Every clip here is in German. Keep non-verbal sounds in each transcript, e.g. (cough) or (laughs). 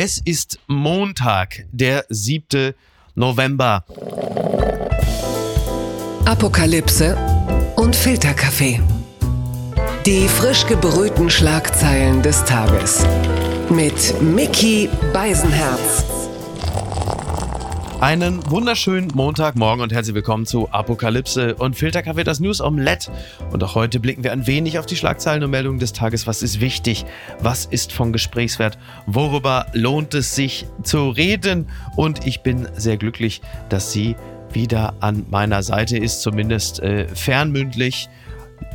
Es ist Montag, der 7. November. Apokalypse und Filterkaffee. Die frisch gebrühten Schlagzeilen des Tages. Mit Mickey Beisenherz. Einen wunderschönen Montagmorgen und herzlich willkommen zu Apokalypse und Filterkaffee, das News Omelette. Und auch heute blicken wir ein wenig auf die Schlagzeilen und Meldungen des Tages. Was ist wichtig? Was ist von Gesprächswert? Worüber lohnt es sich zu reden? Und ich bin sehr glücklich, dass sie wieder an meiner Seite ist, zumindest äh, fernmündlich.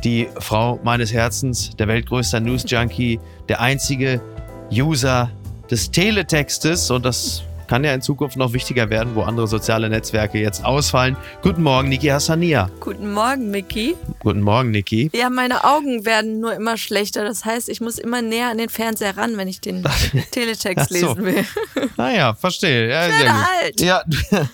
Die Frau meines Herzens, der weltgrößte News Junkie, der einzige User des Teletextes und das kann ja in Zukunft noch wichtiger werden, wo andere soziale Netzwerke jetzt ausfallen. Guten Morgen, Niki Hassania. Guten Morgen, Micky. Guten Morgen, Niki. Ja, meine Augen werden nur immer schlechter. Das heißt, ich muss immer näher an den Fernseher ran, wenn ich den (laughs) Teletext so. lesen will. Naja, verstehe. Ja, Ich werde alt. Ja, (laughs)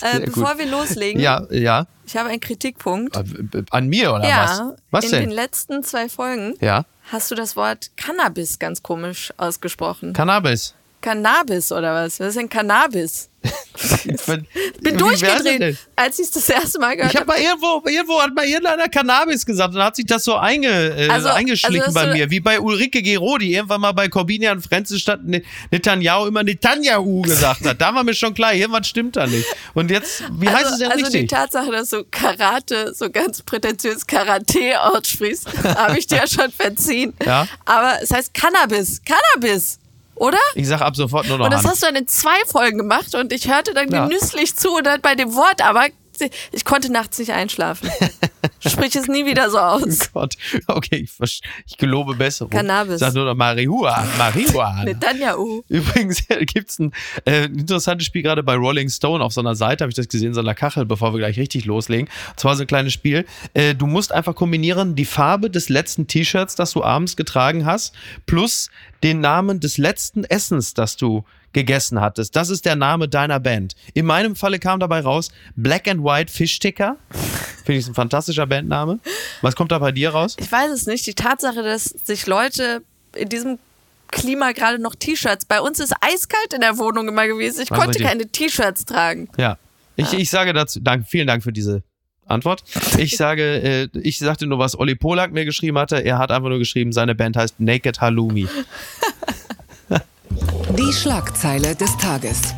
Äh, bevor gut. wir loslegen, Ja, ja. ich habe einen Kritikpunkt. Äh, An mir oder ja, was? Was in denn? den letzten zwei Folgen Ja, hast du das Wort Cannabis ganz komisch ausgesprochen. Cannabis. Cannabis oder was? Was ist denn Cannabis? (laughs) Bin Bin durchgedreht, als ich es das erste Mal gehört Ich habe mal irgendwo, irgendwo hat mal irgendeiner Cannabis gesagt und dann hat sich das so einge, äh, Also- eingeschlichen also bei mir, wie bei Ulrike Gero, die irgendwann mal bei Corbinian Frenzel statt Ne- Netanyahu immer Netanyahu gesagt hat. Da war mir schon klar, irgendwas stimmt da nicht. Und jetzt, wie heißt also, es denn also die richtig? Tatsache, dass du Karate so ganz prätentiös Karate aussprichst, (laughs) habe ich dir ja schon verziehen. Ja. Aber es heißt Cannabis. Cannabis, oder? Ich sag ab sofort nur noch Und das Hand. hast du dann in zwei Folgen gemacht und ich hörte dann Ja. genüsslich zu und dann bei dem Wort, aber ich konnte nachts nicht einschlafen. Sprich es nie wieder so aus. (laughs) Gott. Okay, ich, ich gelobe Besserung. Cannabis. Sag nur noch Marihuana. Marihuana. (laughs) Netanyahu. Übrigens (laughs) gibt es ein äh, interessantes Spiel gerade bei Rolling Stone auf so einer Seite, habe ich das gesehen, so einer Kachel, bevor wir gleich richtig loslegen. Und zwar so ein kleines Spiel. Äh, du musst einfach kombinieren die Farbe des letzten T-Shirts, das du abends getragen hast, plus den Namen des letzten Essens, das du gegessen hattest. Das ist der Name deiner Band. In meinem Falle kam dabei raus Black and White Fish Ticker. Finde ich ein fantastischer Bandname. Was kommt da bei dir raus? Ich weiß es nicht. Die Tatsache, dass sich Leute in diesem Klima gerade noch T-Shirts. Bei uns ist eiskalt in der Wohnung immer gewesen. Ich War konnte richtig. keine T-Shirts tragen. Ja. Ich, ich sage dazu, danke, vielen Dank für diese Antwort. Ich sage, äh, ich sagte nur, was Olli Polak mir geschrieben hatte. Er hat einfach nur geschrieben, seine Band heißt Naked Halloumi. Die Schlagzeile des Tages.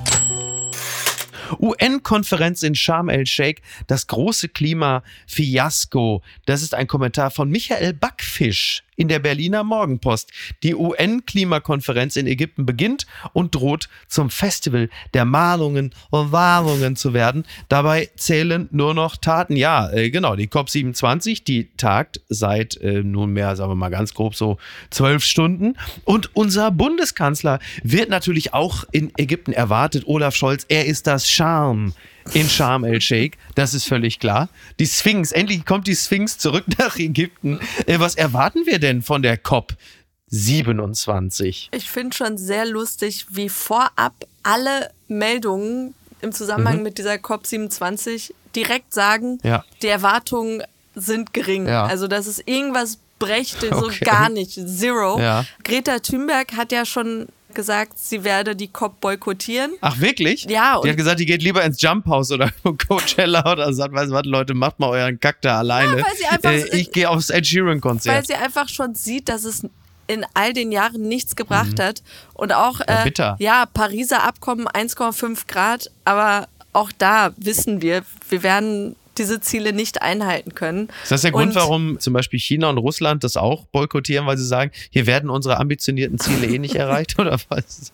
UN-Konferenz in Sharm el-Sheikh, das große Klima-Fiasko. Das ist ein Kommentar von Michael Backfisch in der Berliner Morgenpost. Die UN-Klimakonferenz in Ägypten beginnt und droht zum Festival der Mahnungen und Warnungen zu werden. Dabei zählen nur noch Taten. Ja, äh, genau, die COP27, die tagt seit äh, nunmehr, sagen wir mal ganz grob so zwölf Stunden. Und unser Bundeskanzler wird natürlich auch in Ägypten erwartet. Olaf Scholz, er ist das Charme in Sharm el-Sheikh, das ist völlig klar. Die Sphinx, endlich kommt die Sphinx zurück (laughs) nach Ägypten. Äh, was erwarten wir denn von der COP 27? Ich finde schon sehr lustig, wie vorab alle Meldungen im Zusammenhang mit dieser COP27 direkt sagen, Mhm. Ja. die Erwartungen sind gering. Ja. Also, dass es irgendwas brächte, so (laughs) Okay. gar nicht. Zero. Ja. Greta Thunberg hat ja schon gesagt, sie werde die COP boykottieren. Ach, wirklich? Ja, Die hat gesagt, die geht lieber ins Jump House oder (laughs) Coachella oder sagt, weißt du was, Leute, macht mal euren Kack da alleine. weil sie einfach- äh, ich gehe aufs Ed Sheeran weil sie einfach schon sieht, dass es in all den Jahren nichts gebracht hat. Und auch, äh, bitter. ja, Pariser Abkommen 1,5 Grad, aber auch da wissen wir, wir werden diese Ziele nicht einhalten können. Ist das der Grund, Und- warum zum Beispiel China und Russland das auch boykottieren, weil sie sagen, hier werden unsere ambitionierten Ziele eh nicht erreicht (laughs) oder was?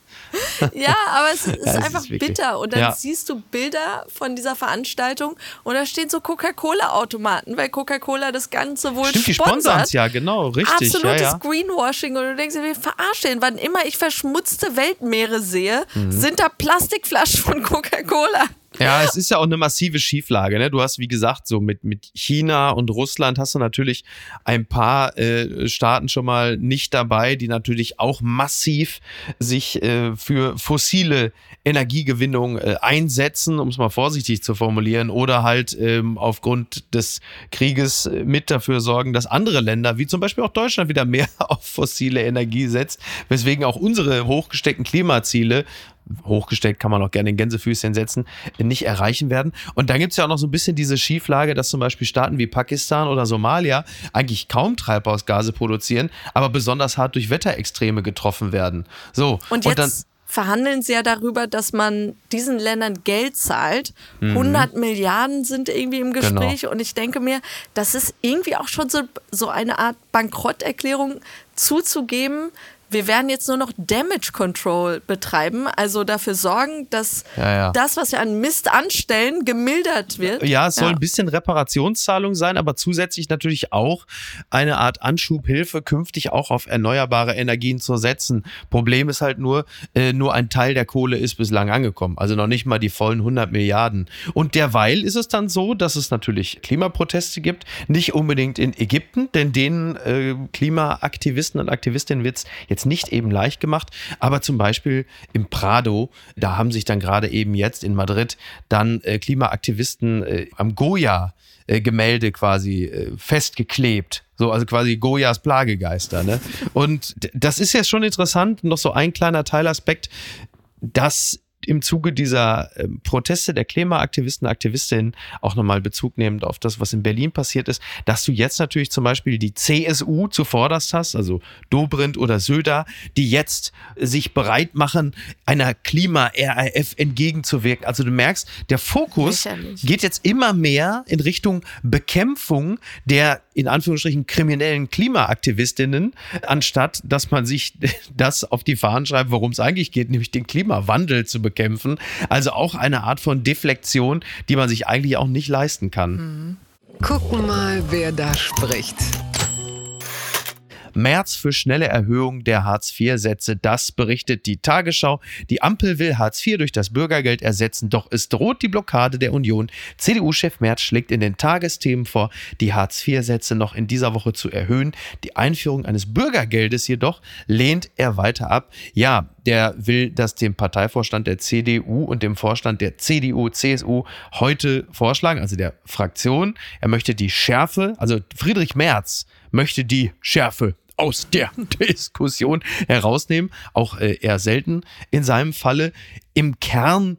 Ja, aber es (laughs) ist Ja, einfach ist bitter. Und dann Ja. siehst du Bilder von dieser Veranstaltung und da stehen so Coca-Cola-Automaten, weil Coca-Cola das Ganze wohl Stimmt, die sponsert. sponsern es ja, genau, richtig. Absolutes ja. Greenwashing und du denkst dir, wir verarschen. Wann immer ich verschmutzte Weltmeere sehe, Mhm. sind da Plastikflaschen von Coca-Cola. Ja, es ist ja auch eine massive Schieflage. Ne? Du hast, wie gesagt, so mit, mit China und Russland hast du natürlich ein paar äh, Staaten schon mal nicht dabei, die natürlich auch massiv sich äh, für fossile Energiegewinnung äh, einsetzen, um es mal vorsichtig zu formulieren, oder halt ähm, aufgrund des Krieges äh, mit dafür sorgen, dass andere Länder, wie zum Beispiel auch Deutschland, wieder mehr (laughs) auf fossile Energie setzt, weswegen auch unsere hochgesteckten Klimaziele hochgesteckt kann man auch gerne in Gänsefüßchen setzen, nicht erreichen werden. Und dann gibt es ja auch noch so ein bisschen diese Schieflage, dass zum Beispiel Staaten wie Pakistan oder Somalia eigentlich kaum Treibhausgase produzieren, aber besonders hart durch Wetterextreme getroffen werden. So, und, jetzt und dann verhandeln sie ja darüber, dass man diesen Ländern Geld zahlt. Mhm. 100 Milliarden sind irgendwie im genau. Gespräch. Genau. Und ich denke mir, das ist irgendwie auch schon so, so eine Art Bankrotterklärung zuzugeben, wir werden jetzt nur noch Damage Control betreiben, also dafür sorgen, dass ja, ja. das, was wir an Mist anstellen, gemildert wird. Ja, es soll ja. ein bisschen Reparationszahlung sein, aber zusätzlich natürlich auch eine Art Anschubhilfe, künftig auch auf erneuerbare Energien zu setzen. Problem ist halt nur, äh, nur ein Teil der Kohle ist bislang angekommen, also noch nicht mal die vollen 100 Milliarden. Und derweil ist es dann so, dass es natürlich Klimaproteste gibt, nicht unbedingt in Ägypten, denn den äh, Klimaaktivisten und Aktivistinnen wird es jetzt jetzt nicht eben leicht gemacht, aber zum Beispiel im Prado, da haben sich dann gerade eben jetzt in Madrid dann äh, Klimaaktivisten äh, am Goya-Gemälde äh, quasi äh, festgeklebt. So, also quasi Goyas Plagegeister. Ne? Und das ist ja schon interessant, noch so ein kleiner Teilaspekt, dass im Zuge dieser äh, Proteste der Klimaaktivisten, Aktivistinnen auch nochmal Bezug nehmend auf das, was in Berlin passiert ist, dass du jetzt natürlich zum Beispiel die CSU zuvorderst hast, also Dobrindt oder Söder, die jetzt sich bereit machen, einer Klima-RAF entgegenzuwirken. Also du merkst, der Fokus Lächerlich. geht jetzt immer mehr in Richtung Bekämpfung der in Anführungsstrichen kriminellen Klimaaktivistinnen, anstatt dass man sich (laughs) das auf die Fahnen schreibt, worum es eigentlich geht, nämlich den Klimawandel zu bekämpfen. Also auch eine Art von Deflektion, die man sich eigentlich auch nicht leisten kann. Mhm. Gucken mal, wer da spricht. März für schnelle Erhöhung der Hartz-IV-Sätze. Das berichtet die Tagesschau. Die Ampel will Hartz IV durch das Bürgergeld ersetzen, doch es droht die Blockade der Union. CDU-Chef Merz schlägt in den Tagesthemen vor, die Hartz-IV-Sätze noch in dieser Woche zu erhöhen. Die Einführung eines Bürgergeldes jedoch lehnt er weiter ab. Ja, der will das dem Parteivorstand der CDU und dem Vorstand der CDU, CSU heute vorschlagen, also der Fraktion. Er möchte die Schärfe, also Friedrich Merz möchte die Schärfe aus der (laughs) Diskussion herausnehmen. Auch äh, eher selten in seinem Falle. Im Kern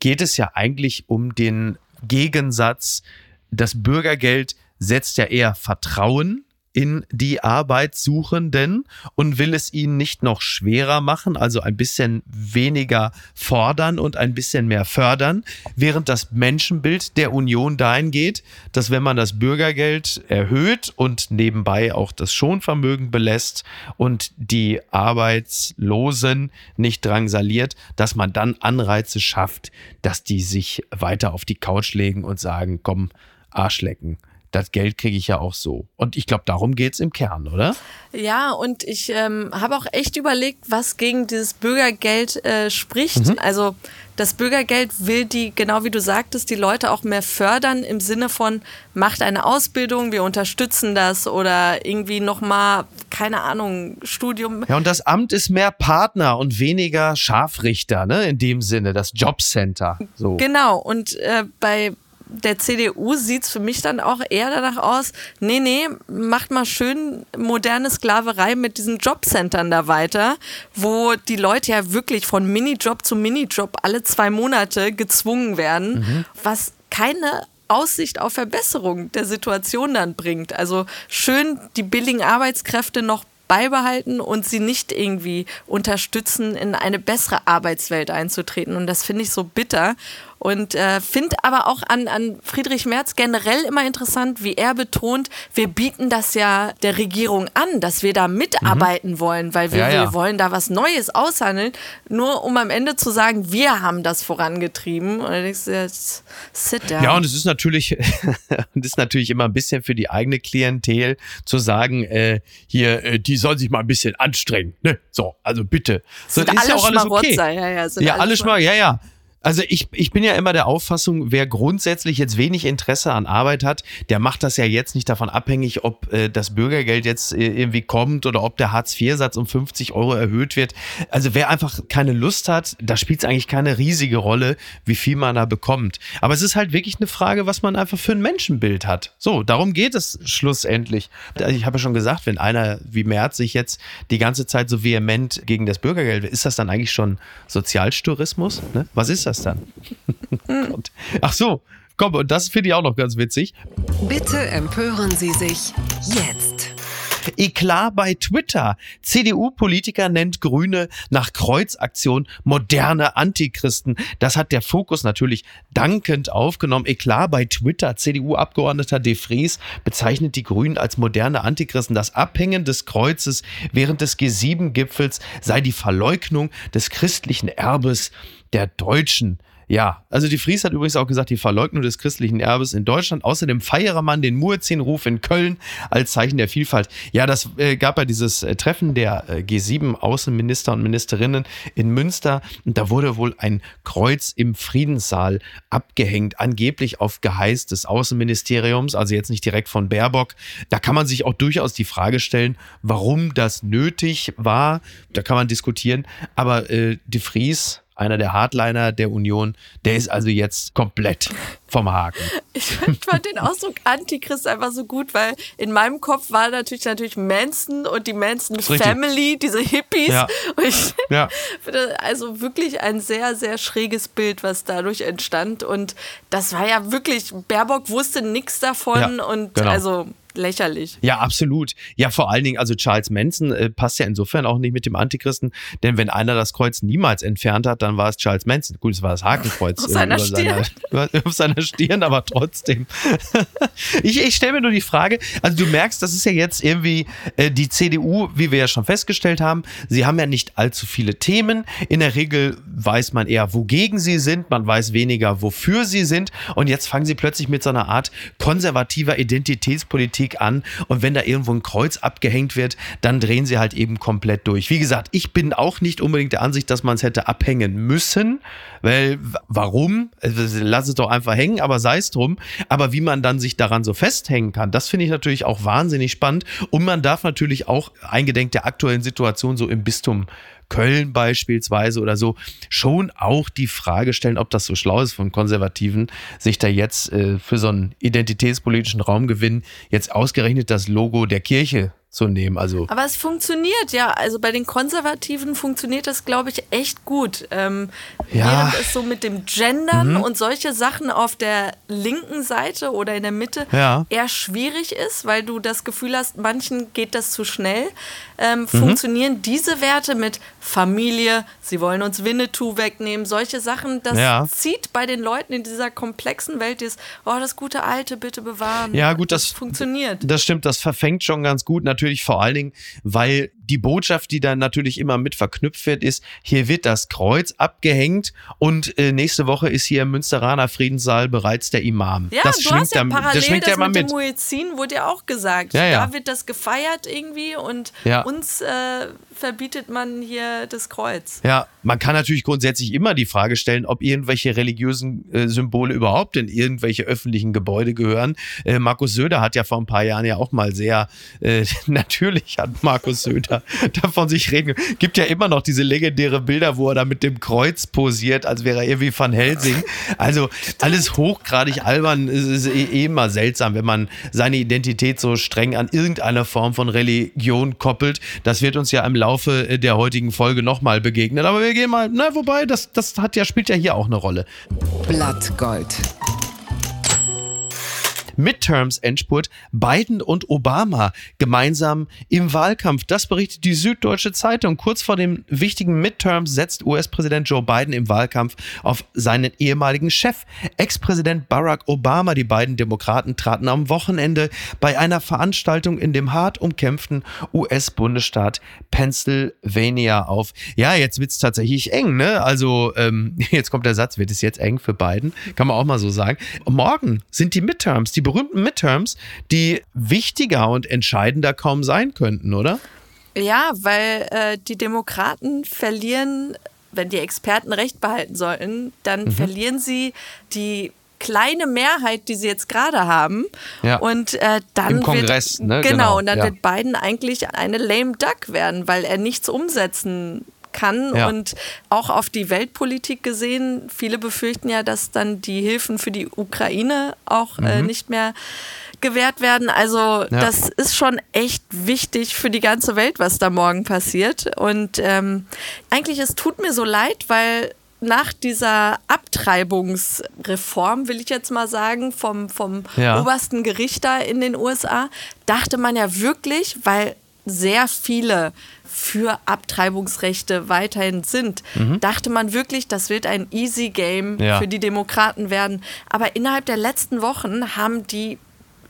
geht es ja eigentlich um den Gegensatz, das Bürgergeld setzt ja eher Vertrauen in die Arbeitssuchenden und will es ihnen nicht noch schwerer machen, also ein bisschen weniger fordern und ein bisschen mehr fördern, während das Menschenbild der Union dahin geht, dass wenn man das Bürgergeld erhöht und nebenbei auch das Schonvermögen belässt und die Arbeitslosen nicht drangsaliert, dass man dann Anreize schafft, dass die sich weiter auf die Couch legen und sagen, komm, Arschlecken das Geld kriege ich ja auch so. Und ich glaube, darum geht es im Kern, oder? Ja, und ich ähm, habe auch echt überlegt, was gegen dieses Bürgergeld äh, spricht. Mhm. Also das Bürgergeld will die, genau wie du sagtest, die Leute auch mehr fördern im Sinne von, macht eine Ausbildung, wir unterstützen das oder irgendwie nochmal, keine Ahnung, Studium. Ja, und das Amt ist mehr Partner und weniger Scharfrichter, ne? In dem Sinne, das Jobcenter. So. Genau, und äh, bei der CDU sieht es für mich dann auch eher danach aus, nee, nee, macht mal schön moderne Sklaverei mit diesen Jobcentern da weiter, wo die Leute ja wirklich von Minijob zu Minijob alle zwei Monate gezwungen werden, mhm. was keine Aussicht auf Verbesserung der Situation dann bringt. Also schön die billigen Arbeitskräfte noch beibehalten und sie nicht irgendwie unterstützen, in eine bessere Arbeitswelt einzutreten. Und das finde ich so bitter. Und äh, finde aber auch an, an Friedrich Merz generell immer interessant, wie er betont, wir bieten das ja der Regierung an, dass wir da mitarbeiten mhm. wollen, weil wir, ja, ja. wir wollen da was Neues aushandeln, nur um am Ende zu sagen, wir haben das vorangetrieben. Und denkst du, jetzt sit down. Ja, und es ist natürlich, (laughs) und ist natürlich immer ein bisschen für die eigene Klientel zu sagen, äh, hier, äh, die soll sich mal ein bisschen anstrengen. Ne? So, also bitte. So, sind ist ja auch alles okay. Ja, ja, sind ja alles mal, ja, ja. Also ich, ich bin ja immer der Auffassung, wer grundsätzlich jetzt wenig Interesse an Arbeit hat, der macht das ja jetzt nicht davon abhängig, ob äh, das Bürgergeld jetzt äh, irgendwie kommt oder ob der Hartz-IV-Satz um 50 Euro erhöht wird. Also wer einfach keine Lust hat, da spielt es eigentlich keine riesige Rolle, wie viel man da bekommt. Aber es ist halt wirklich eine Frage, was man einfach für ein Menschenbild hat. So, darum geht es schlussendlich. Also ich habe ja schon gesagt, wenn einer wie Merz sich jetzt die ganze Zeit so vehement gegen das Bürgergeld, ist das dann eigentlich schon Sozialtourismus? Ne? Was ist das dann? (laughs) Ach so, komm, und das finde ich auch noch ganz witzig. Bitte empören Sie sich jetzt. Eklat bei Twitter. CDU-Politiker nennt Grüne nach Kreuzaktion moderne Antichristen. Das hat der Fokus natürlich dankend aufgenommen. Eklat bei Twitter. CDU-Abgeordneter De Vries bezeichnet die Grünen als moderne Antichristen. Das Abhängen des Kreuzes während des G7-Gipfels sei die Verleugnung des christlichen Erbes der Deutschen. Ja, also die Fries hat übrigens auch gesagt, die Verleugnung des christlichen Erbes in Deutschland. Außerdem feiere man den Muezzinruf in Köln als Zeichen der Vielfalt. Ja, das äh, gab ja dieses äh, Treffen der äh, G7-Außenminister und Ministerinnen in Münster. Und da wurde wohl ein Kreuz im Friedenssaal abgehängt, angeblich auf Geheiß des Außenministeriums, also jetzt nicht direkt von Baerbock. Da kann man sich auch durchaus die Frage stellen, warum das nötig war. Da kann man diskutieren. Aber äh, die Fries einer der Hardliner der Union, der ist also jetzt komplett vom Haken. (laughs) Ich fand den Ausdruck Antichrist einfach so gut, weil in meinem Kopf war natürlich natürlich Manson und die Manson Family, diese Hippies. Ja. Ich (laughs) ja. also wirklich ein sehr, sehr schräges Bild, was dadurch entstand. Und das war ja wirklich, Baerbock wusste nichts davon ja, und genau. also lächerlich. Ja, absolut. Ja, vor allen Dingen, also Charles Manson äh, passt ja insofern auch nicht mit dem Antichristen, denn wenn einer das Kreuz niemals entfernt hat, dann war es Charles Manson. Gut, es war das Hakenkreuz (laughs) auf, seiner, Stirn. (laughs) Seiner, auf seiner Stirn, aber trotzdem. (laughs) ich ich stelle mir nur die Frage, also du merkst, das ist ja jetzt irgendwie äh, die CDU, wie wir ja schon festgestellt haben, sie haben ja nicht allzu viele Themen. In der Regel weiß man eher, wogegen sie sind, man weiß weniger, wofür sie sind und jetzt fangen sie plötzlich mit so einer Art konservativer Identitätspolitik Politik an und wenn da irgendwo ein Kreuz abgehängt wird, dann drehen sie halt eben komplett durch. Wie gesagt, ich bin auch nicht unbedingt der Ansicht, dass man es hätte abhängen müssen, weil warum? Also, lass es doch einfach hängen, aber sei es drum. Aber wie man dann sich daran so festhängen kann, das finde ich natürlich auch wahnsinnig spannend und man darf natürlich auch eingedenk der aktuellen Situation so im Bistum Köln beispielsweise oder so, schon auch die Frage stellen, ob das so schlau ist von Konservativen, sich da jetzt äh, für so einen identitätspolitischen Raumgewinn jetzt ausgerechnet das Logo der Kirche zu nehmen. Also Aber es funktioniert, ja. Also bei den Konservativen funktioniert das, glaube ich, echt gut. Ähm, ja. Während es so mit dem Gendern mhm. und solche Sachen auf der linken Seite oder in der Mitte ja. eher schwierig ist, weil du das Gefühl hast, manchen geht das zu schnell, ähm, mhm. funktionieren diese Werte mit Familie, sie wollen uns Winnetou wegnehmen, solche Sachen, das ja. zieht bei den Leuten in dieser komplexen Welt, dieses, oh, das gute Alte bitte bewahren. Ja, gut, das, das funktioniert. Das stimmt, das verfängt schon ganz gut. Natürlich natürlich vor allen Dingen, weil die Botschaft, die dann natürlich immer mit verknüpft wird, ist, hier wird das Kreuz abgehängt und äh, nächste Woche ist hier im Münsteraner Friedenssaal bereits der Imam. Ja, das du hast ja parallel das, schwingt das ja mit, mit dem Muezzin wurde ja auch gesagt. Ja, ja. Da wird das gefeiert irgendwie und ja. uns äh, verbietet man hier das Kreuz. Ja, man kann natürlich grundsätzlich immer die Frage stellen, ob irgendwelche religiösen äh, Symbole überhaupt in irgendwelche öffentlichen Gebäude gehören. Äh, Markus Söder hat ja vor ein paar Jahren ja auch mal sehr, äh, (laughs) natürlich hat Markus Söder (laughs) davon sich reden. Gibt ja immer noch diese legendäre Bilder, wo er da mit dem Kreuz posiert, als wäre er irgendwie Van Helsing. Also alles hochgradig albern. Es ist eh, eh immer seltsam, wenn man seine Identität so streng an irgendeine Form von Religion koppelt. Das wird uns ja im Laufe der heutigen Folge nochmal begegnen. Aber wir gehen mal, na, wobei, das, das hat ja, spielt ja hier auch eine Rolle. Blattgold. Midterms-Endspurt Biden und Obama gemeinsam im Wahlkampf. Das berichtet die Süddeutsche Zeitung. Kurz vor dem wichtigen Midterms setzt US-Präsident Joe Biden im Wahlkampf auf seinen ehemaligen Chef, Ex-Präsident Barack Obama. Die beiden Demokraten traten am Wochenende bei einer Veranstaltung in dem hart umkämpften US-Bundesstaat Pennsylvania auf. Ja, jetzt wird es tatsächlich eng, ne? Also, ähm, (laughs) jetzt kommt der Satz, wird es jetzt eng für Biden? Kann man auch mal so sagen. Morgen sind die Midterms, die berühmten Midterms, die wichtiger und entscheidender kaum sein könnten, oder? Ja, weil äh, die Demokraten verlieren wenn die Experten recht behalten sollten, dann Mhm. verlieren sie die kleine Mehrheit, die sie jetzt gerade haben. Ja. Und äh, dann Im Kongress, wird, ne? Genau, Genau, und dann ja. wird Biden eigentlich eine lame duck werden, weil er nichts umsetzen kann Ja. und auch auf die Weltpolitik gesehen, viele befürchten ja, dass dann die Hilfen für die Ukraine auch äh, nicht mehr gewährt werden. Also das ist schon echt wichtig für die ganze Welt, was da morgen passiert. Und ähm, eigentlich, es tut mir so leid, weil nach dieser Abtreibungsreform, will ich jetzt mal sagen, vom, vom Ja. obersten Gericht da in den USA, dachte man ja wirklich, weil sehr viele für Abtreibungsrechte weiterhin sind, dachte man wirklich, das wird ein easy Game Ja. für die Demokraten werden. Aber innerhalb der letzten Wochen haben die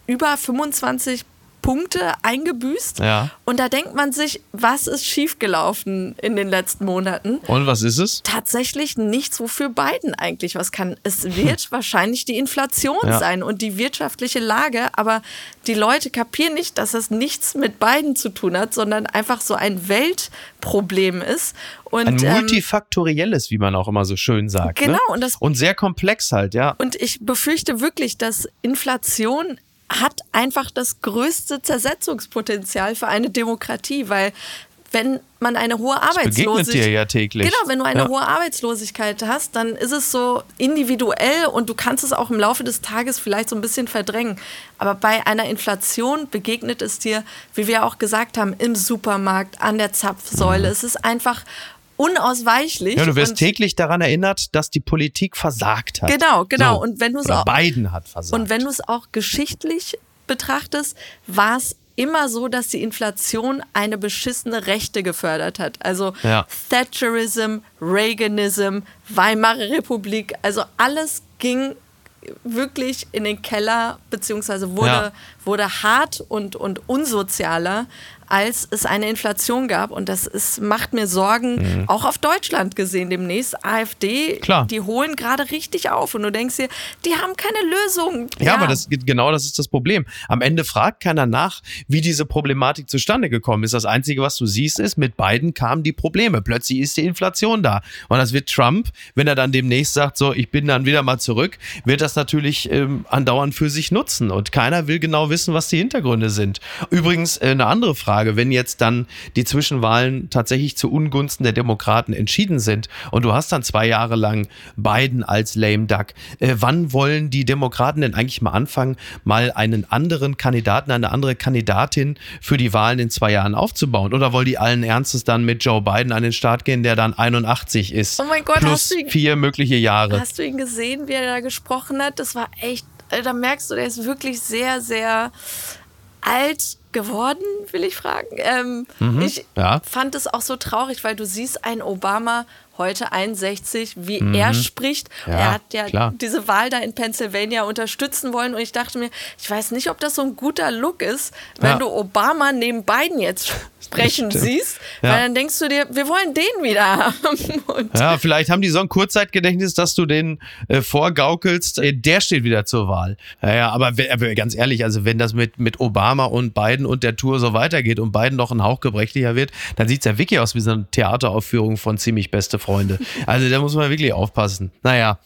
über 25 Punkte eingebüßt. Ja. Und da denkt man sich, was ist schiefgelaufen in den letzten Monaten? Und was ist es? tatsächlich nichts, wofür Biden eigentlich was kann. Es (laughs) wird wahrscheinlich die Inflation Ja. sein und die wirtschaftliche Lage, aber die Leute kapieren nicht, dass das nichts mit Biden zu tun hat, sondern einfach so ein Weltproblem ist. Und, Ein ähm, multifaktorielles, wie man auch immer so schön sagt. Genau, Ne? und das- und sehr komplex halt, ja. Und ich befürchte wirklich, dass Inflation hat einfach das größte Zersetzungspotenzial für eine Demokratie, weil wenn man eine hohe Arbeitslosigkeit dir ja täglich. Genau, wenn du eine Ja. hohe Arbeitslosigkeit hast, dann ist es so individuell und du kannst es auch im Laufe des Tages vielleicht so ein bisschen verdrängen. Aber bei einer Inflation begegnet es dir, wie wir auch gesagt haben, im Supermarkt, an der Zapfsäule. Es ist einfach unausweichlich. Ja, du wirst und täglich daran erinnert, dass die Politik versagt hat. Genau, genau. So. Und wenn du es auch- Biden hat versagt. Und wenn du es auch geschichtlich betrachtest, war es immer so, dass die Inflation eine beschissene Rechte gefördert hat. Also Ja. Thatcherism, Reaganism, Weimarer Republik, also alles ging wirklich in den Keller, beziehungsweise wurde, Ja. wurde hart und, und unsozialer, als es eine Inflation gab. Und das ist, macht mir Sorgen, auch auf Deutschland gesehen demnächst. AfD, Mhm. Klar. die holen gerade richtig auf. Und du denkst dir, die haben keine Lösung. Ja, aber das, genau das ist das Problem. Am Ende fragt keiner nach, wie diese Problematik zustande gekommen ist. Das Einzige, was du siehst, ist, mit beiden kamen die Probleme. Plötzlich ist die Inflation da. Und das wird Trump, wenn er dann demnächst sagt, so, ich bin dann wieder mal zurück, wird das natürlich ähm, andauernd für sich nutzen. Und keiner will genau wissen, was die Hintergründe sind. Übrigens, äh, eine andere Frage, wenn jetzt dann die Zwischenwahlen tatsächlich zu Ungunsten der Demokraten entschieden sind und du hast dann zwei Jahre lang Biden als lame duck, äh, wann wollen die Demokraten denn eigentlich mal anfangen, mal einen anderen Kandidaten, eine andere Kandidatin für die Wahlen in zwei Jahren aufzubauen? Oder wollen die allen Ernstes dann mit Joe Biden an den Start gehen, der dann 81 ist? Oh mein Gott, plus hast du ihn- vier mögliche Jahre. Hast du ihn gesehen, wie er da gesprochen hat? Das war echt, äh, da merkst du, der ist wirklich sehr, sehr alt geworden, will ich fragen. Ähm, ich Mhm. ja. fand es auch so traurig, weil du siehst einen Obama heute 61, wie er spricht. Mhm. Ja, er hat ja klar. diese Wahl da in Pennsylvania unterstützen wollen und ich dachte mir, ich weiß nicht, ob das so ein guter Look ist, wenn Ja. du Obama neben Biden jetzt (laughs) sprechen siehst, Ja. weil dann denkst du dir, wir wollen den wieder haben. (laughs) Und Ja, vielleicht haben die so ein Kurzzeitgedächtnis, dass du den äh, vorgaukelst, äh, der steht wieder zur Wahl. Ja, ja aber, aber ganz ehrlich, also wenn das mit, mit Obama und Biden und der Tour so weitergeht und Biden noch ein Hauch gebrechlicher wird, dann sieht's ja wirklich aus wie so eine Theateraufführung von ziemlich beste Freunde. Also da muss man wirklich aufpassen. Naja.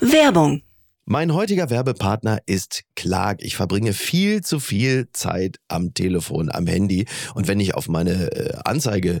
Werbung. Mein heutiger Werbepartner ist Clark. Ich verbringe viel zu viel Zeit am Telefon, am Handy. Und wenn ich auf meine äh, Anzeige,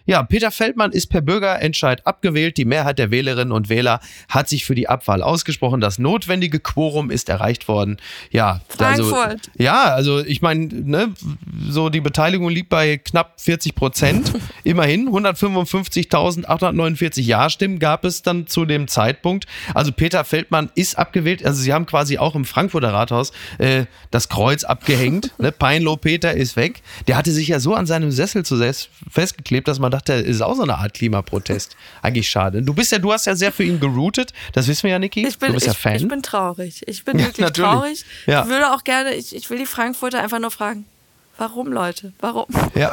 Ja, Peter Feldmann ist per Bürgerentscheid abgewählt. Die Mehrheit der Wählerinnen und Wähler hat sich für die Abwahl ausgesprochen. Das notwendige Quorum ist erreicht worden. Ja, Frankfurt. Also, ja, also ich meine, ne, so die Beteiligung liegt bei knapp 40 Prozent. (laughs) Immerhin 155.849 Ja-Stimmen gab es dann zu dem Zeitpunkt. Also Peter Feldmann ist abgewählt. Also sie haben quasi auch im Frankfurter Rathaus äh, das Kreuz abgehängt. (laughs) ne? Peinlo Peter ist weg. Der hatte sich ja so an seinem Sessel zu festgeklebt, dass man dachte, ist auch so eine Art Klimaprotest. Eigentlich schade. Du bist ja, du hast ja sehr für ihn geroutet. Das wissen wir ja, Niki. Ich bin, du bist ja ich, Fan. ich bin traurig. Ich bin Ja, wirklich natürlich. traurig. Ja. Ich würde auch gerne, ich, ich will die Frankfurter einfach nur fragen, warum Leute? Warum? Ja.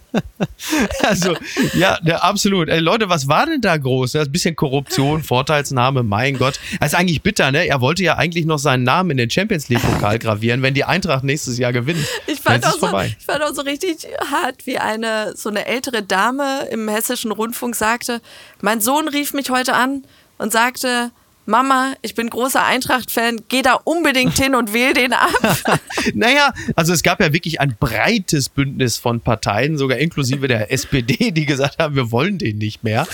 (laughs) also, ja, ne, absolut. Ey, Leute, was war denn da groß? Das bisschen Korruption, Vorteilsnahme, mein Gott. Das ist eigentlich bitter, ne? Er wollte ja eigentlich noch seinen Namen in den Champions League-Pokal (laughs) gravieren, wenn die Eintracht nächstes Jahr gewinnt. Ich fand, auch so, vorbei. ich fand auch so richtig hart, wie eine so eine ältere Dame im hessischen Rundfunk sagte, mein Sohn rief mich heute an und sagte, Mama, ich bin großer Eintracht-Fan, geh da unbedingt hin und wähl den ab. (laughs) Naja, also es gab ja wirklich ein breites Bündnis von Parteien, sogar inklusive der SPD, die gesagt haben, wir wollen den nicht mehr.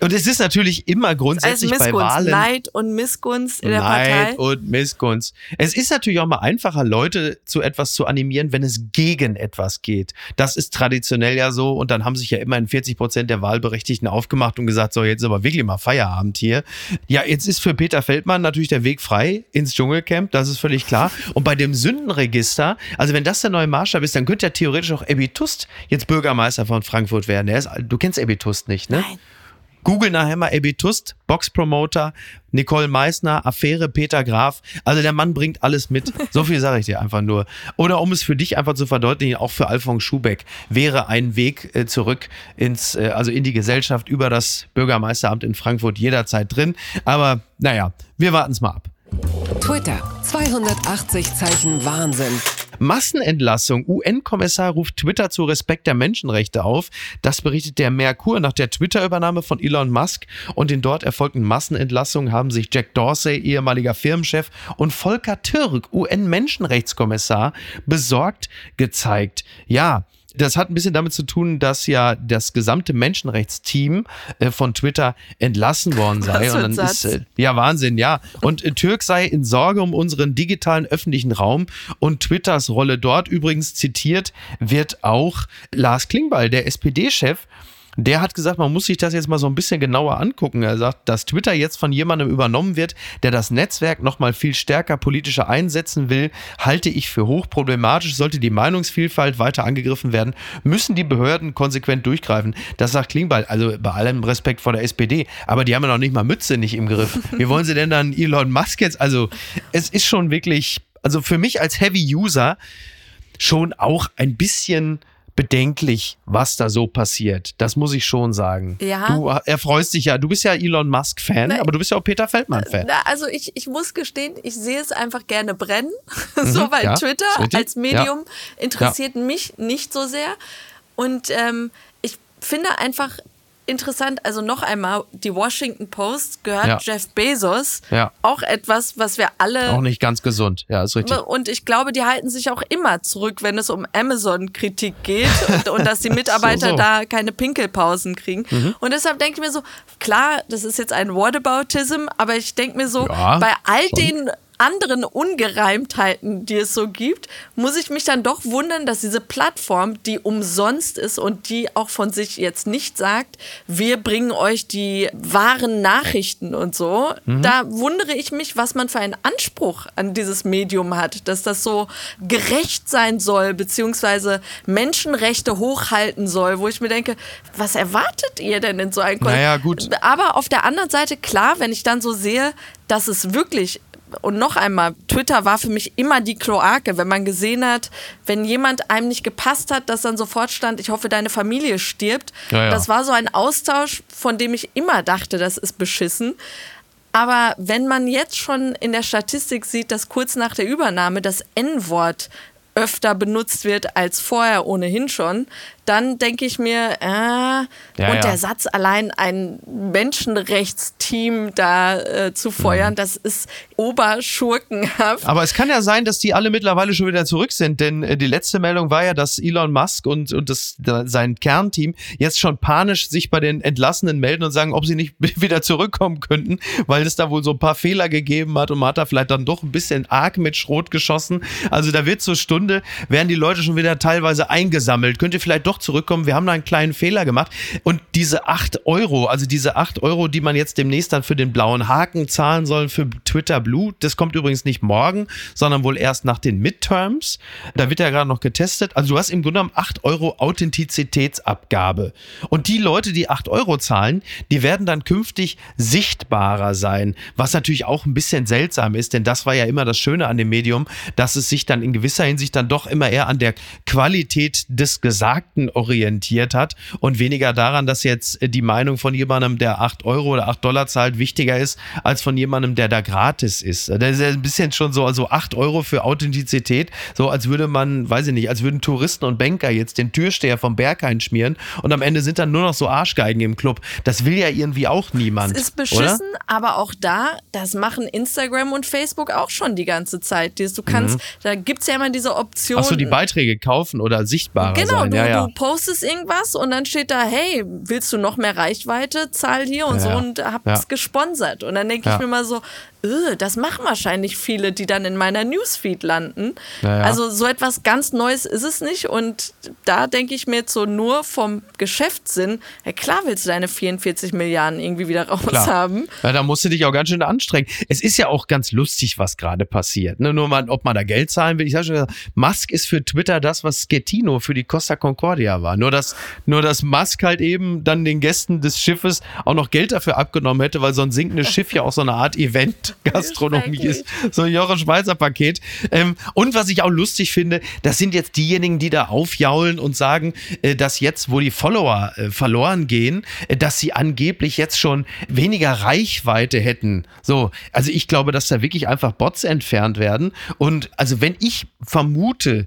Und es ist natürlich immer grundsätzlich bei Missgunst, Wahlen. Neid und Missgunst in der Neid Partei. und Missgunst. Es ist natürlich auch mal einfacher, Leute zu etwas zu animieren, wenn es gegen etwas geht. Das ist traditionell ja so und dann haben sich ja immerhin 40 Prozent der Wahlberechtigten aufgemacht und gesagt, so jetzt ist aber wirklich mal Feierabend hier. Ja, jetzt ist für Peter Feldmann natürlich der Weg frei ins Dschungelcamp, das ist völlig klar. Und bei dem Sündenregister, also wenn das der neue Maßstab ist, dann könnte ja theoretisch auch Ebi Tust jetzt Bürgermeister von Frankfurt werden. Ist, du kennst Ebi Tust nicht, ne? Nein. Google nachher mal Ebi Tust, Boxpromoter, Nicole Meissner, Affäre Peter Graf. Also der Mann bringt alles mit. (laughs) So viel sage ich dir einfach nur. Oder um es für dich einfach zu verdeutlichen, auch für Alfons Schubeck wäre ein Weg äh, zurück ins, äh, also in die Gesellschaft über das Bürgermeisteramt in Frankfurt jederzeit drin. Aber naja, wir warten es mal ab. Twitter. 280 Zeichen Wahnsinn. Massenentlassung. UN-Kommissar ruft Twitter zu Respekt der Menschenrechte auf. Das berichtet der Merkur nach der Twitter-Übernahme von Elon Musk. Und in dort erfolgten Massenentlassungen haben sich Jack Dorsey, ehemaliger Firmenchef, und Volker Türk, UN-Menschenrechtskommissar, besorgt gezeigt. Ja. Das hat ein bisschen damit zu tun, dass ja das gesamte Menschenrechtsteam äh, von Twitter entlassen worden sei. Was Und dann Satz. ist, äh, ja, Wahnsinn, ja. Und äh, Türk sei in Sorge um unseren digitalen öffentlichen Raum und Twitters Rolle dort übrigens zitiert wird auch Lars Klingbeil, der SPD-Chef. Der hat gesagt, man muss sich das jetzt mal so ein bisschen genauer angucken. Er sagt, dass Twitter jetzt von jemandem übernommen wird, der das Netzwerk noch mal viel stärker politischer einsetzen will, halte ich für hochproblematisch. Sollte die Meinungsvielfalt weiter angegriffen werden, müssen die Behörden konsequent durchgreifen. Das sagt Klingbeil, also bei allem Respekt vor der SPD, aber die haben ja noch nicht mal Mütze nicht im Griff. Wie wollen sie denn dann Elon Musk jetzt? Also es ist schon wirklich, also für mich als Heavy User schon auch ein bisschen bedenklich, was da so passiert. Das muss ich schon sagen. Ja. Du erfreust dich ja, du bist ja Elon Musk-Fan, aber du bist ja auch Peter Feldmann-Fan. Na, also ich, ich muss gestehen, ich sehe es einfach gerne brennen. (laughs) so, weil Mhm, ja, Twitter als Medium interessiert mich nicht so sehr. Und ähm, ich finde einfach interessant, also noch einmal, die Washington Post gehört Ja. Jeff Bezos. Ja. Auch etwas, was wir alle Auch nicht ganz gesund. Ja, ist richtig. und ich glaube, die halten sich auch immer zurück, wenn es um Amazon-Kritik geht (laughs) und, und dass die Mitarbeiter So, so. da keine Pinkelpausen kriegen. Mhm. Und deshalb denke ich mir so, klar, das ist jetzt ein Whataboutism, aber ich denke mir so, Ja, bei all schon. den anderen Ungereimtheiten, die es so gibt, muss ich mich dann doch wundern, dass diese Plattform, die umsonst ist und die auch von sich jetzt nicht sagt, wir bringen euch die wahren Nachrichten und so, Mhm. da wundere ich mich, was man für einen Anspruch an dieses Medium hat, dass das so gerecht sein soll, beziehungsweise Menschenrechte hochhalten soll, wo ich mir denke, was erwartet ihr denn in so einem Kon- Naja, gut. aber auf der anderen Seite, klar, wenn ich dann so sehe, dass es wirklich und noch einmal, Twitter war für mich immer die Kloake, wenn man gesehen hat, wenn jemand einem nicht gepasst hat, dass dann sofort stand, ich hoffe, deine Familie stirbt. Ja, ja. Das war so ein Austausch, von dem ich immer dachte, das ist beschissen. Aber wenn man jetzt schon in der Statistik sieht, dass kurz nach der Übernahme das N-Wort öfter benutzt wird als vorher ohnehin schon, dann denke ich mir, äh, Ja, und ja. der Satz allein ein Menschenrechtsteam da äh, zu feuern, das ist oberschurkenhaft. Aber es kann ja sein, dass die alle mittlerweile schon wieder zurück sind, denn äh, die letzte Meldung war ja, dass Elon Musk und, und das, da- sein Kernteam jetzt schon panisch sich bei den Entlassenen melden und sagen, ob sie nicht (laughs) wieder zurückkommen könnten, weil es da wohl so ein paar Fehler gegeben hat und man hat da vielleicht dann doch ein bisschen arg mit Schrot geschossen. Also da wird zur Stunde, werden die Leute schon wieder teilweise eingesammelt. Könnt ihr vielleicht doch zurückkommen? Wir haben da einen kleinen Fehler gemacht. Und diese 8 Euro, also diese 8 Euro, die man jetzt demnächst dann für den blauen Haken zahlen soll für Twitter Blue, das kommt übrigens nicht morgen, sondern wohl erst nach den Midterms. Da wird ja gerade noch getestet. Also du hast im Grunde genommen 8 Euro Authentizitätsabgabe. Und die Leute, die 8 Euro zahlen, die werden dann künftig sichtbarer sein, was natürlich auch ein bisschen seltsam ist, denn das war ja immer das Schöne an dem Medium, dass es sich dann in gewisser Hinsicht dann doch immer eher an der Qualität des Gesagten orientiert hat und weniger daran, dass jetzt die Meinung von jemandem, der 8 Euro oder 8 Dollar zahlt, wichtiger ist, als von jemandem, der da gratis ist. Das ist ja ein bisschen schon so, also 8 Euro für Authentizität, so als würde man, weiß ich nicht, als würden Touristen und Banker jetzt den Türsteher vom Berg einschmieren und am Ende sind dann nur noch so Arschgeigen im Club. Das will ja irgendwie auch niemand. Es ist Oder? beschissen, aber auch da, das machen Instagram und Facebook auch schon die ganze Zeit. Du kannst, da gibt es ja immer diese Option. Achso, die Beiträge kaufen oder sichtbarer Genau, sein. du, ja, ja. Postest irgendwas und dann steht da, hey, willst du noch mehr Reichweite? Zahl hier und Ja, so und hab's Ja. gesponsert. Und dann denke ich mir mal so, öh, das machen wahrscheinlich viele, die dann in meiner Newsfeed landen. Ja. Also so etwas ganz Neues ist es nicht. Und da denke ich mir jetzt so nur vom Geschäftssinn, ja klar willst du deine 44 Milliarden irgendwie wieder raus Klar. haben. Ja, da musst du dich auch ganz schön anstrengen. Es ist ja auch ganz lustig, was gerade passiert. Ne? Nur mal, ob man da Geld zahlen will. Ich sage schon, Musk ist für Twitter das, was Schettino für die Costa Concordia war. Nur dass, nur dass Musk halt eben dann den Gästen des Schiffes auch noch Geld dafür abgenommen hätte, weil so ein sinkendes (laughs) Schiff ja auch so eine Art Event-Gastronomie ist. So ein Jochen Schweizer Paket. Ähm, und was ich auch lustig finde, das sind jetzt diejenigen, die da aufjaulen und sagen, äh, dass jetzt, wo die Follower äh, verloren gehen, äh, dass sie angeblich jetzt schon weniger Reichweite hätten. So, also ich glaube, dass da wirklich einfach Bots entfernt werden. Und also wenn ich vermute,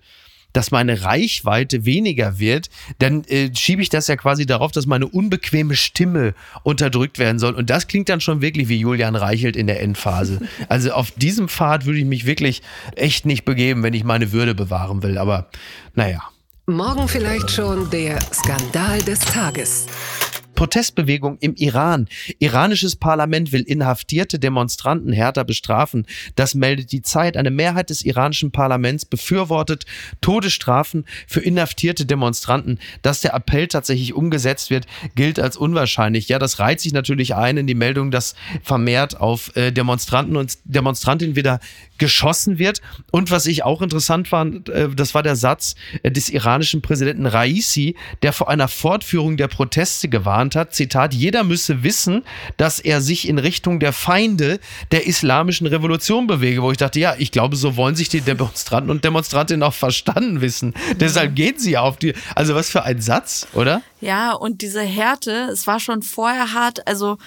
dass meine Reichweite weniger wird, dann äh, schiebe ich das ja quasi darauf, dass meine unbequeme Stimme unterdrückt werden soll. Und das klingt dann schon wirklich wie Julian Reichelt in der Endphase. (laughs) Also auf diesem Pfad würde ich mich wirklich echt nicht begeben, wenn ich meine Würde bewahren will. Aber naja. Morgen vielleicht schon der Skandal des Tages. Protestbewegung im Iran. Iranisches Parlament will inhaftierte Demonstranten härter bestrafen. Das meldet die Zeit. Eine Mehrheit des iranischen Parlaments befürwortet Todesstrafen für inhaftierte Demonstranten. Dass der Appell tatsächlich umgesetzt wird, gilt als unwahrscheinlich. Ja, das reiht sich natürlich ein in die Meldung, dass vermehrt auf äh, Demonstranten und Demonstrantinnen wieder geschossen wird. Und was ich auch interessant fand, äh, das war der Satz äh, des iranischen Präsidenten Raisi, der vor einer Fortführung der Proteste gewarnt hat. Zitat, jeder müsse wissen, dass er sich in Richtung der Feinde der islamischen Revolution bewege. Wo ich dachte, ja, ich glaube, so wollen sich die Demonstranten und Demonstrantinnen auch verstanden wissen. Deshalb gehen sie ja auf die, also was für ein Satz, oder? Ja, und diese Härte, es war schon vorher hart. Also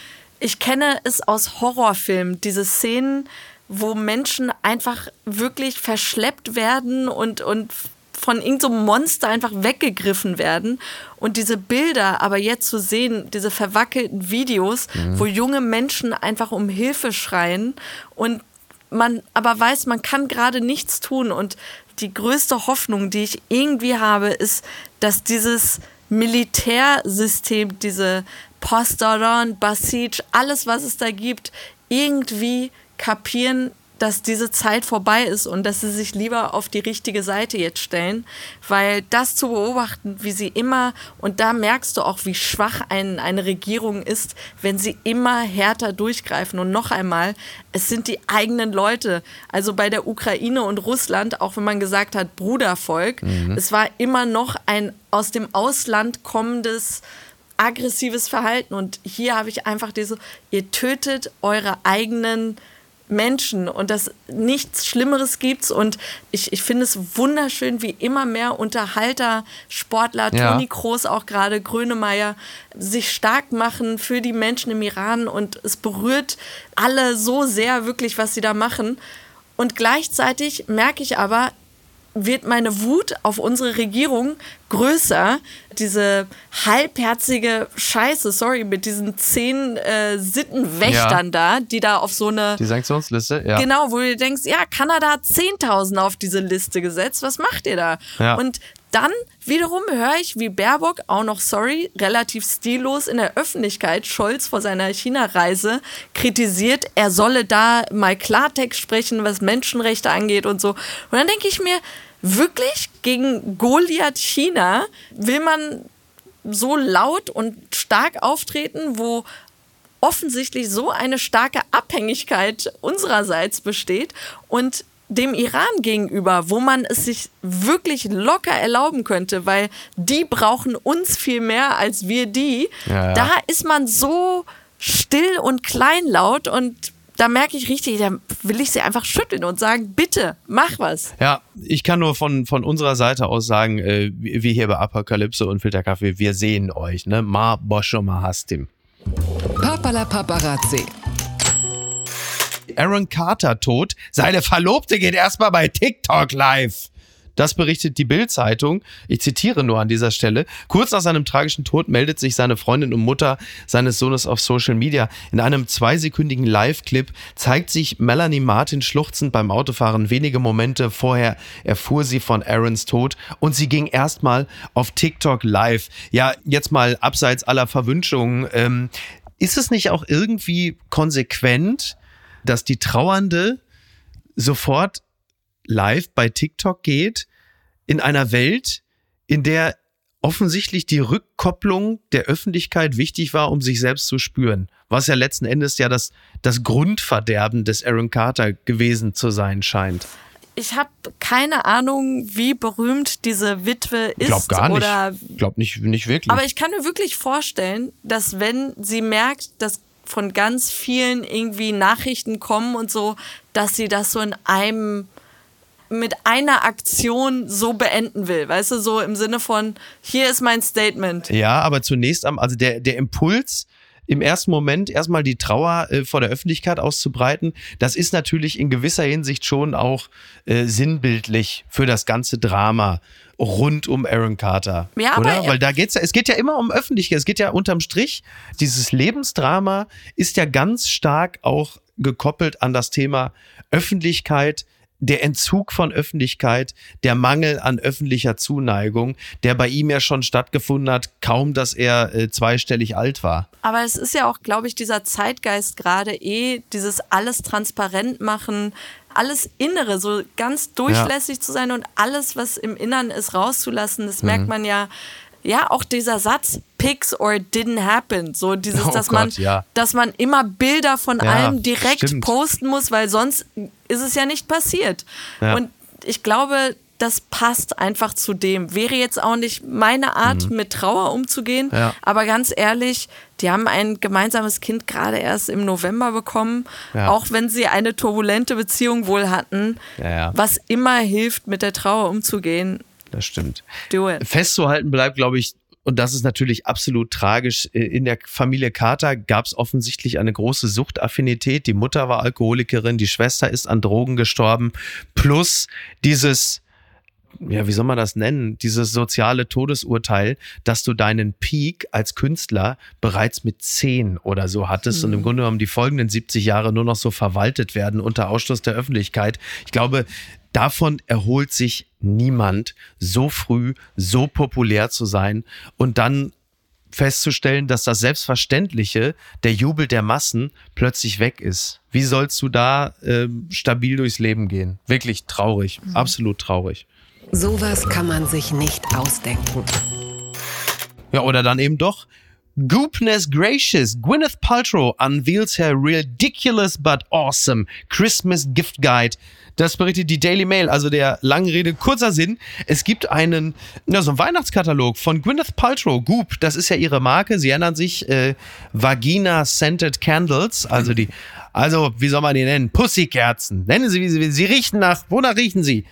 ich kenne es aus Horrorfilmen, diese Szenen, wo Menschen einfach wirklich verschleppt werden und, und von irgendeinem so Monster einfach weggegriffen werden. Und diese Bilder, aber jetzt zu sehen, diese verwackelten Videos, mhm. wo junge Menschen einfach um Hilfe schreien und man aber weiß, man kann gerade nichts tun. Und die größte Hoffnung, die ich irgendwie habe, ist, dass dieses Militärsystem, diese Postaron, Basij, alles, was es da gibt, irgendwie kapieren, dass diese Zeit vorbei ist und dass sie sich lieber auf die richtige Seite jetzt stellen, weil das zu beobachten, wie sie immer, und da merkst du auch, wie schwach ein, eine Regierung ist, wenn sie immer härter durchgreifen. Und noch einmal, es sind die eigenen Leute. Also bei der Ukraine und Russland, auch wenn man gesagt hat, Brudervolk, mhm. es war immer noch ein aus dem Ausland kommendes aggressives Verhalten. Und hier habe ich einfach diese, ihr tötet eure eigenen Menschen und dass nichts Schlimmeres gibt. Und ich, ich finde es wunderschön, wie immer mehr Unterhalter, Sportler, ja. Toni Kroos auch gerade, Grönemeyer, sich stark machen für die Menschen im Iran. Und es berührt alle so sehr wirklich, was sie da machen. Und gleichzeitig merke ich aber, wird meine Wut auf unsere Regierung größer. Diese halbherzige Scheiße, sorry, mit diesen zehn äh, Sittenwächtern ja. da, die da auf so eine. Die Sanktionsliste, ja. Genau, wo du denkst, ja, Kanada hat 10.000 auf diese Liste gesetzt, was macht ihr da? Ja. Und dann wiederum höre ich, wie Baerbock, auch noch sorry, relativ stillos in der Öffentlichkeit Scholz vor seiner China-Reise kritisiert, er solle da mal Klartext sprechen, was Menschenrechte angeht und so. Und dann denke ich mir, wirklich gegen Goliath China will man so laut und stark auftreten, wo offensichtlich so eine starke Abhängigkeit unsererseits besteht und dem Iran gegenüber, wo man es sich wirklich locker erlauben könnte, weil die brauchen uns viel mehr als wir die. Ja, ja. Da ist man so still und kleinlaut und da merke ich richtig, da will ich sie einfach schütteln und sagen, bitte, mach was. Ja, ich kann nur von, von unserer Seite aus sagen, äh, wir hier bei Apokalypse und Filterkaffee, wir sehen euch, ne? Ma Boscho Ma Hastim. Papala Paparazzi. Aaron Carter tot, seine Verlobte geht erstmal bei TikTok live. Das berichtet die Bild-Zeitung. Ich zitiere nur an dieser Stelle. Kurz nach seinem tragischen Tod meldet sich seine Freundin und Mutter seines Sohnes auf Social Media. In einem zweisekündigen Live-Clip zeigt sich Melanie Martin schluchzend beim Autofahren. Wenige Momente vorher erfuhr sie von Aarons Tod und sie ging erstmal auf TikTok live. Ja, jetzt mal abseits aller Verwünschungen. Ähm, ist es nicht auch irgendwie konsequent, dass die Trauernde sofort live bei TikTok geht, in einer Welt, in der offensichtlich die Rückkopplung der Öffentlichkeit wichtig war, um sich selbst zu spüren. Was ja letzten Endes ja das, das Grundverderben des Aaron Carter gewesen zu sein scheint. Ich habe keine Ahnung, wie berühmt diese Witwe ist. Glaub gar nicht. Oder Glaub nicht, nicht wirklich. Aber ich kann mir wirklich vorstellen, dass wenn sie merkt, dass von ganz vielen irgendwie Nachrichten kommen und so, dass sie das so in einem mit einer Aktion so beenden will. Weißt du, so im Sinne von, hier ist mein Statement. Ja, aber zunächst am, also der, der Impuls, im ersten Moment erstmal die Trauer äh, vor der Öffentlichkeit auszubreiten, das ist natürlich in gewisser Hinsicht schon auch äh, sinnbildlich für das ganze Drama rund um Aaron Carter. Ja, oder? Weil da geht's ja, es geht ja immer um Öffentlichkeit, es geht ja unterm Strich, dieses Lebensdrama ist ja ganz stark auch gekoppelt an das Thema Öffentlichkeit, der Entzug von Öffentlichkeit, der Mangel an öffentlicher Zuneigung, der bei ihm ja schon stattgefunden hat, kaum dass er äh, zweistellig alt war. Aber es ist ja auch, glaube ich, dieser Zeitgeist gerade eh, dieses alles transparent machen, alles Innere, so ganz durchlässig ja. zu sein und alles, was im Innern ist, rauszulassen. Das mhm. merkt man ja ja, auch dieser Satz, pics or didn't happen, so dieses, (laughs) oh dass Gott, man, ja. dass man immer Bilder von ja, allem direkt stimmt. posten muss, weil sonst ist es ja nicht passiert. Ja. Und ich glaube, das passt einfach zu dem. Wäre jetzt auch nicht meine Art, mhm. mit Trauer umzugehen, ja. aber ganz ehrlich, die haben ein gemeinsames Kind gerade erst im November bekommen, ja. auch wenn sie eine turbulente Beziehung wohl hatten, ja, was immer hilft, mit der Trauer umzugehen das stimmt. Do it. Festzuhalten bleibt, glaube ich, und das ist natürlich absolut tragisch. Äh, in der Familie Carter gab es offensichtlich eine große Suchtaffinität. Die Mutter war Alkoholikerin, die Schwester ist an Drogen gestorben. Plus dieses ja, wie soll man das nennen? Dieses soziale Todesurteil, dass du deinen Peak als Künstler bereits mit zehn oder so hattest mhm. und im Grunde genommen die folgenden 70 Jahre nur noch so verwaltet werden unter Ausschluss der Öffentlichkeit. Ich glaube, davon erholt sich niemand, so früh, so populär zu sein und dann festzustellen, dass das Selbstverständliche, der Jubel der Massen, plötzlich weg ist. Wie sollst du da äh, stabil durchs Leben gehen? Wirklich traurig, mhm. absolut traurig. Sowas kann man sich nicht ausdenken. Ja, oder dann eben doch. Goopness gracious, Gwyneth Paltrow unveils her ridiculous but awesome Christmas Gift Guide das berichtet die Daily Mail, also der langen Rede kurzer Sinn. Es gibt einen, ja, so einen Weihnachtskatalog von Gwyneth Paltrow, Goop, das ist ja ihre Marke. Sie ändern sich äh, Vagina Scented Candles, also die, also wie soll man die nennen? Pussykerzen. Nennen Sie, wie Sie, Sie riechen nach, wonach riechen Sie?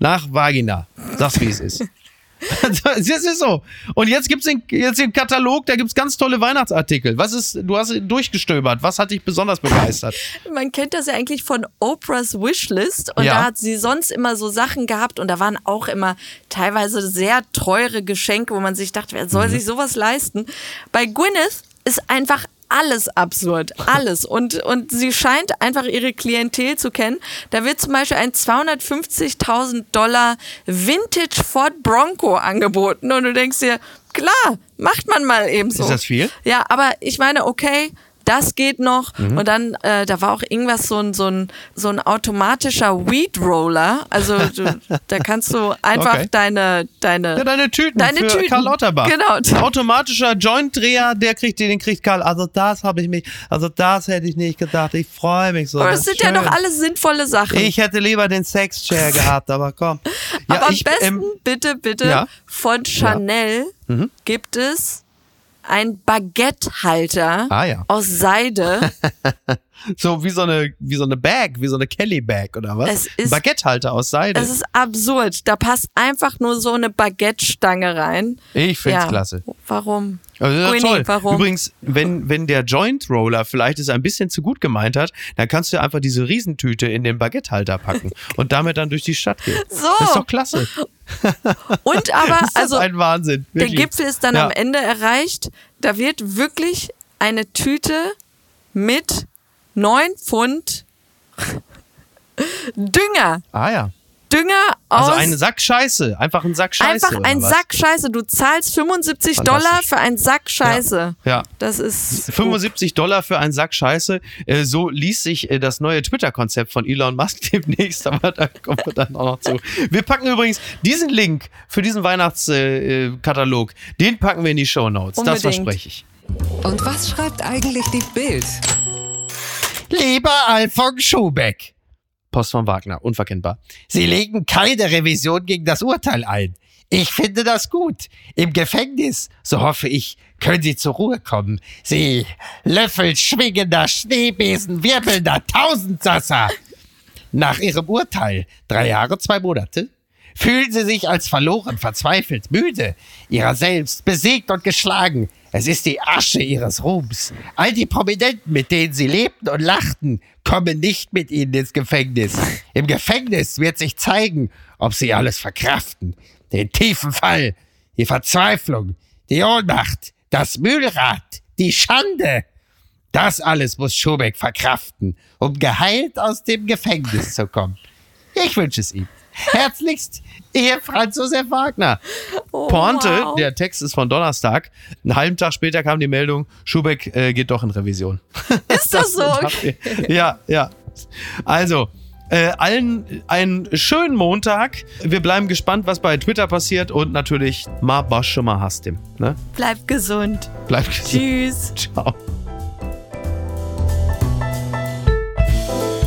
Nach Vagina. Sag's, wie es ist. (laughs) (laughs) das ist so. Und jetzt gibt's den, jetzt den Katalog, da gibt's ganz tolle Weihnachtsartikel. Was ist, du hast durchgestöbert. Was hat dich besonders begeistert? (laughs) Man kennt das ja eigentlich von Oprahs Wishlist und ja. da hat sie sonst immer so Sachen gehabt und da waren auch immer teilweise sehr teure Geschenke, wo man sich dachte, wer soll mhm. sich sowas leisten? Bei Gwyneth ist einfach alles absurd, alles. Und, und sie scheint einfach ihre Klientel zu kennen. Da wird zum Beispiel ein 250.000 Dollar Vintage Ford Bronco angeboten und du denkst dir, klar, macht man mal eben so. Ist das viel? Ja, aber ich meine, okay, das geht noch. Mhm. Und dann, äh, da war auch irgendwas so ein, so ein, so ein automatischer Weed Roller. Also du, (laughs) da kannst du einfach okay. deine, deine, ja, deine Tüten deine für Tüten. Karl Lauterbach. Genau. Automatischer Jointdreher, der kriegt den, den kriegt Karl. Also das habe ich mich, also das hätte ich nicht gedacht. Ich freue mich so. Aber das, sind schön. ja doch alles sinnvolle Sachen. Ich hätte lieber den Sexchair (laughs) gehabt, aber komm. Ja, aber am besten, ähm, bitte, bitte, ja? von Chanel mhm. gibt es ein Baguette-Halter ah, ja. aus Seide. (laughs) so wie so eine wie so eine Bag, wie so eine Kelly Bag oder was? Es ist, Baguette-Halter aus Seide. Es ist absurd. Da passt einfach nur so eine Baguette-Stange rein. Ich find's ja. klasse. Warum? Also das ist toll. Warum? Übrigens, wenn, wenn der Joint Roller vielleicht es ein bisschen zu gut gemeint hat, dann kannst du einfach diese Riesentüte in den Baguette-Halter packen (laughs) und damit dann durch die Stadt gehen. So. Das ist doch klasse. (laughs) Und aber, (laughs) also, ein Wahnsinn. Wirklich. Der Gipfel ist dann ja. am Ende erreicht. Da wird wirklich eine Tüte mit 9 Pfund Dünger. Ah ja. Dünger aus. Also einen Sack Scheiße. Einfach ein Sack Scheiße. Einfach ein Sack Scheiße. Du zahlst 75 Dollar für einen Sack Scheiße. Ja. ja. Das ist. 75 Dollar für einen Sack Scheiße. Äh, so liest sich äh, das neue Twitter-Konzept von Elon Musk (laughs) demnächst, aber da kommen wir dann auch noch zu. Wir packen übrigens diesen Link für diesen Weihnachtskatalog, den packen wir in die Show Notes. Das verspreche ich. Und was schreibt eigentlich die Bild? Lieber Alfons Schubeck. Post von Wagner, unverkennbar. Sie legen keine Revision gegen das Urteil ein. Ich finde das gut. Im Gefängnis, so hoffe ich, können Sie zur Ruhe kommen. Sie Löffel schwingender Schneebesen, wirbelnder Tausendsasser. Nach Ihrem Urteil, drei Jahre, zwei Monate, fühlen Sie sich als verloren, verzweifelt, müde, Ihrer selbst, besiegt und geschlagen. Es ist die Asche ihres Ruhms. All die Prominenten, mit denen sie lebten und lachten, kommen nicht mit ihnen ins Gefängnis. Im Gefängnis wird sich zeigen, ob sie alles verkraften. Den tiefen Fall, die Verzweiflung, die Ohnmacht, das Mühlrad, die Schande. Das alles muss Schubeck verkraften, um geheilt aus dem Gefängnis zu kommen. Ich wünsche es ihm. Herzlichst, Ihr Franz Josef Wagner. Oh, Pointe, wow. der Text ist von Donnerstag. Einen halben Tag später kam die Meldung, Schubeck äh, geht doch in Revision. Ist (laughs) das, das so? Ja, ja. Also, äh, allen einen schönen Montag. Wir bleiben gespannt, was bei Twitter passiert und natürlich ma basche ma hastim. Ne? Bleibt gesund. Bleibt gesund. Tschüss. Ciao.